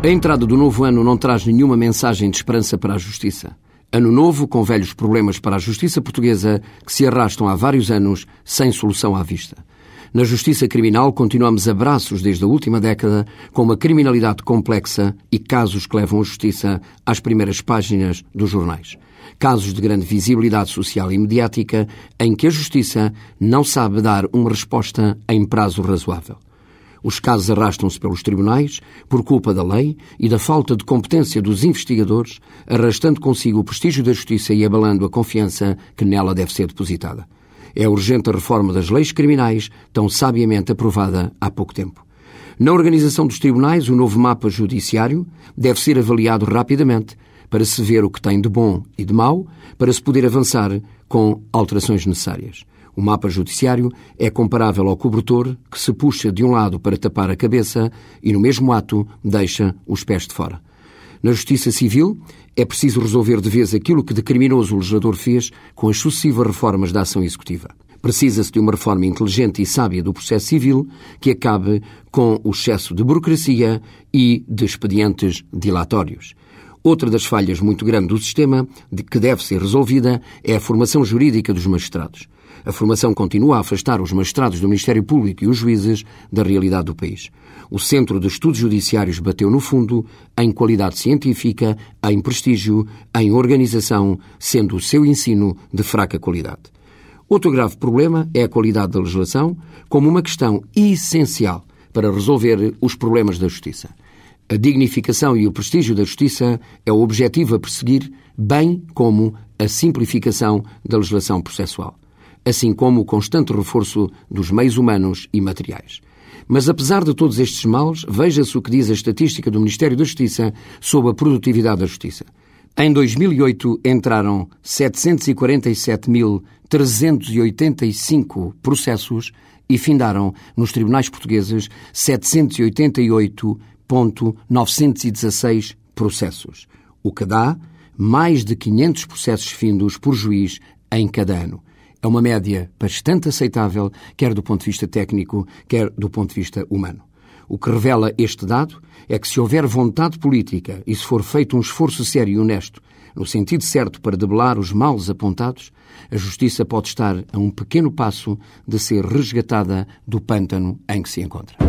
A entrada do novo ano não traz nenhuma mensagem de esperança para a justiça. Ano novo com velhos problemas para a justiça portuguesa que se arrastam há vários anos sem solução à vista. Na justiça criminal continuamos a braços desde a última década com uma criminalidade complexa e casos que levam a justiça às primeiras páginas dos jornais. Casos de grande visibilidade social e mediática em que a justiça não sabe dar uma resposta em prazo razoável. Os casos arrastam-se pelos tribunais por culpa da lei e da falta de competência dos investigadores, arrastando consigo o prestígio da justiça e abalando a confiança que nela deve ser depositada. É urgente a reforma das leis criminais, tão sabiamente aprovada há pouco tempo. Na organização dos tribunais, o novo mapa judiciário deve ser avaliado rapidamente para se ver o que tem de bom e de mau, para se poder avançar com alterações necessárias. O mapa judiciário é comparável ao cobertor que se puxa de um lado para tapar a cabeça e, no mesmo ato, deixa os pés de fora. Na justiça civil, é preciso resolver de vez aquilo que de criminoso o legislador fez com as sucessivas reformas da ação executiva. Precisa-se de uma reforma inteligente e sábia do processo civil que acabe com o excesso de burocracia e de expedientes dilatórios. Outra das falhas muito grande do sistema, de que deve ser resolvida, é a formação jurídica dos magistrados. A formação continua a afastar os magistrados do Ministério Público e os juízes da realidade do país. O Centro de Estudos Judiciários bateu no fundo em qualidade científica, em prestígio, em organização, sendo o seu ensino de fraca qualidade. Outro grave problema é a qualidade da legislação, como uma questão essencial para resolver os problemas da justiça. A dignificação e o prestígio da justiça é o objetivo a perseguir, bem como a simplificação da legislação processual assim como o constante reforço dos meios humanos e materiais. Mas apesar de todos estes males, veja-se o que diz a estatística do Ministério da Justiça sobre a produtividade da justiça. Em 2008 entraram 747.385 processos e findaram nos tribunais portugueses 788.916 processos, o que dá mais de 500 processos findos por juiz em cada ano. É uma média bastante aceitável, quer do ponto de vista técnico, quer do ponto de vista humano. O que revela este dado é que, se houver vontade política e se for feito um esforço sério e honesto no sentido certo para debelar os males apontados, a justiça pode estar a um pequeno passo de ser resgatada do pântano em que se encontra.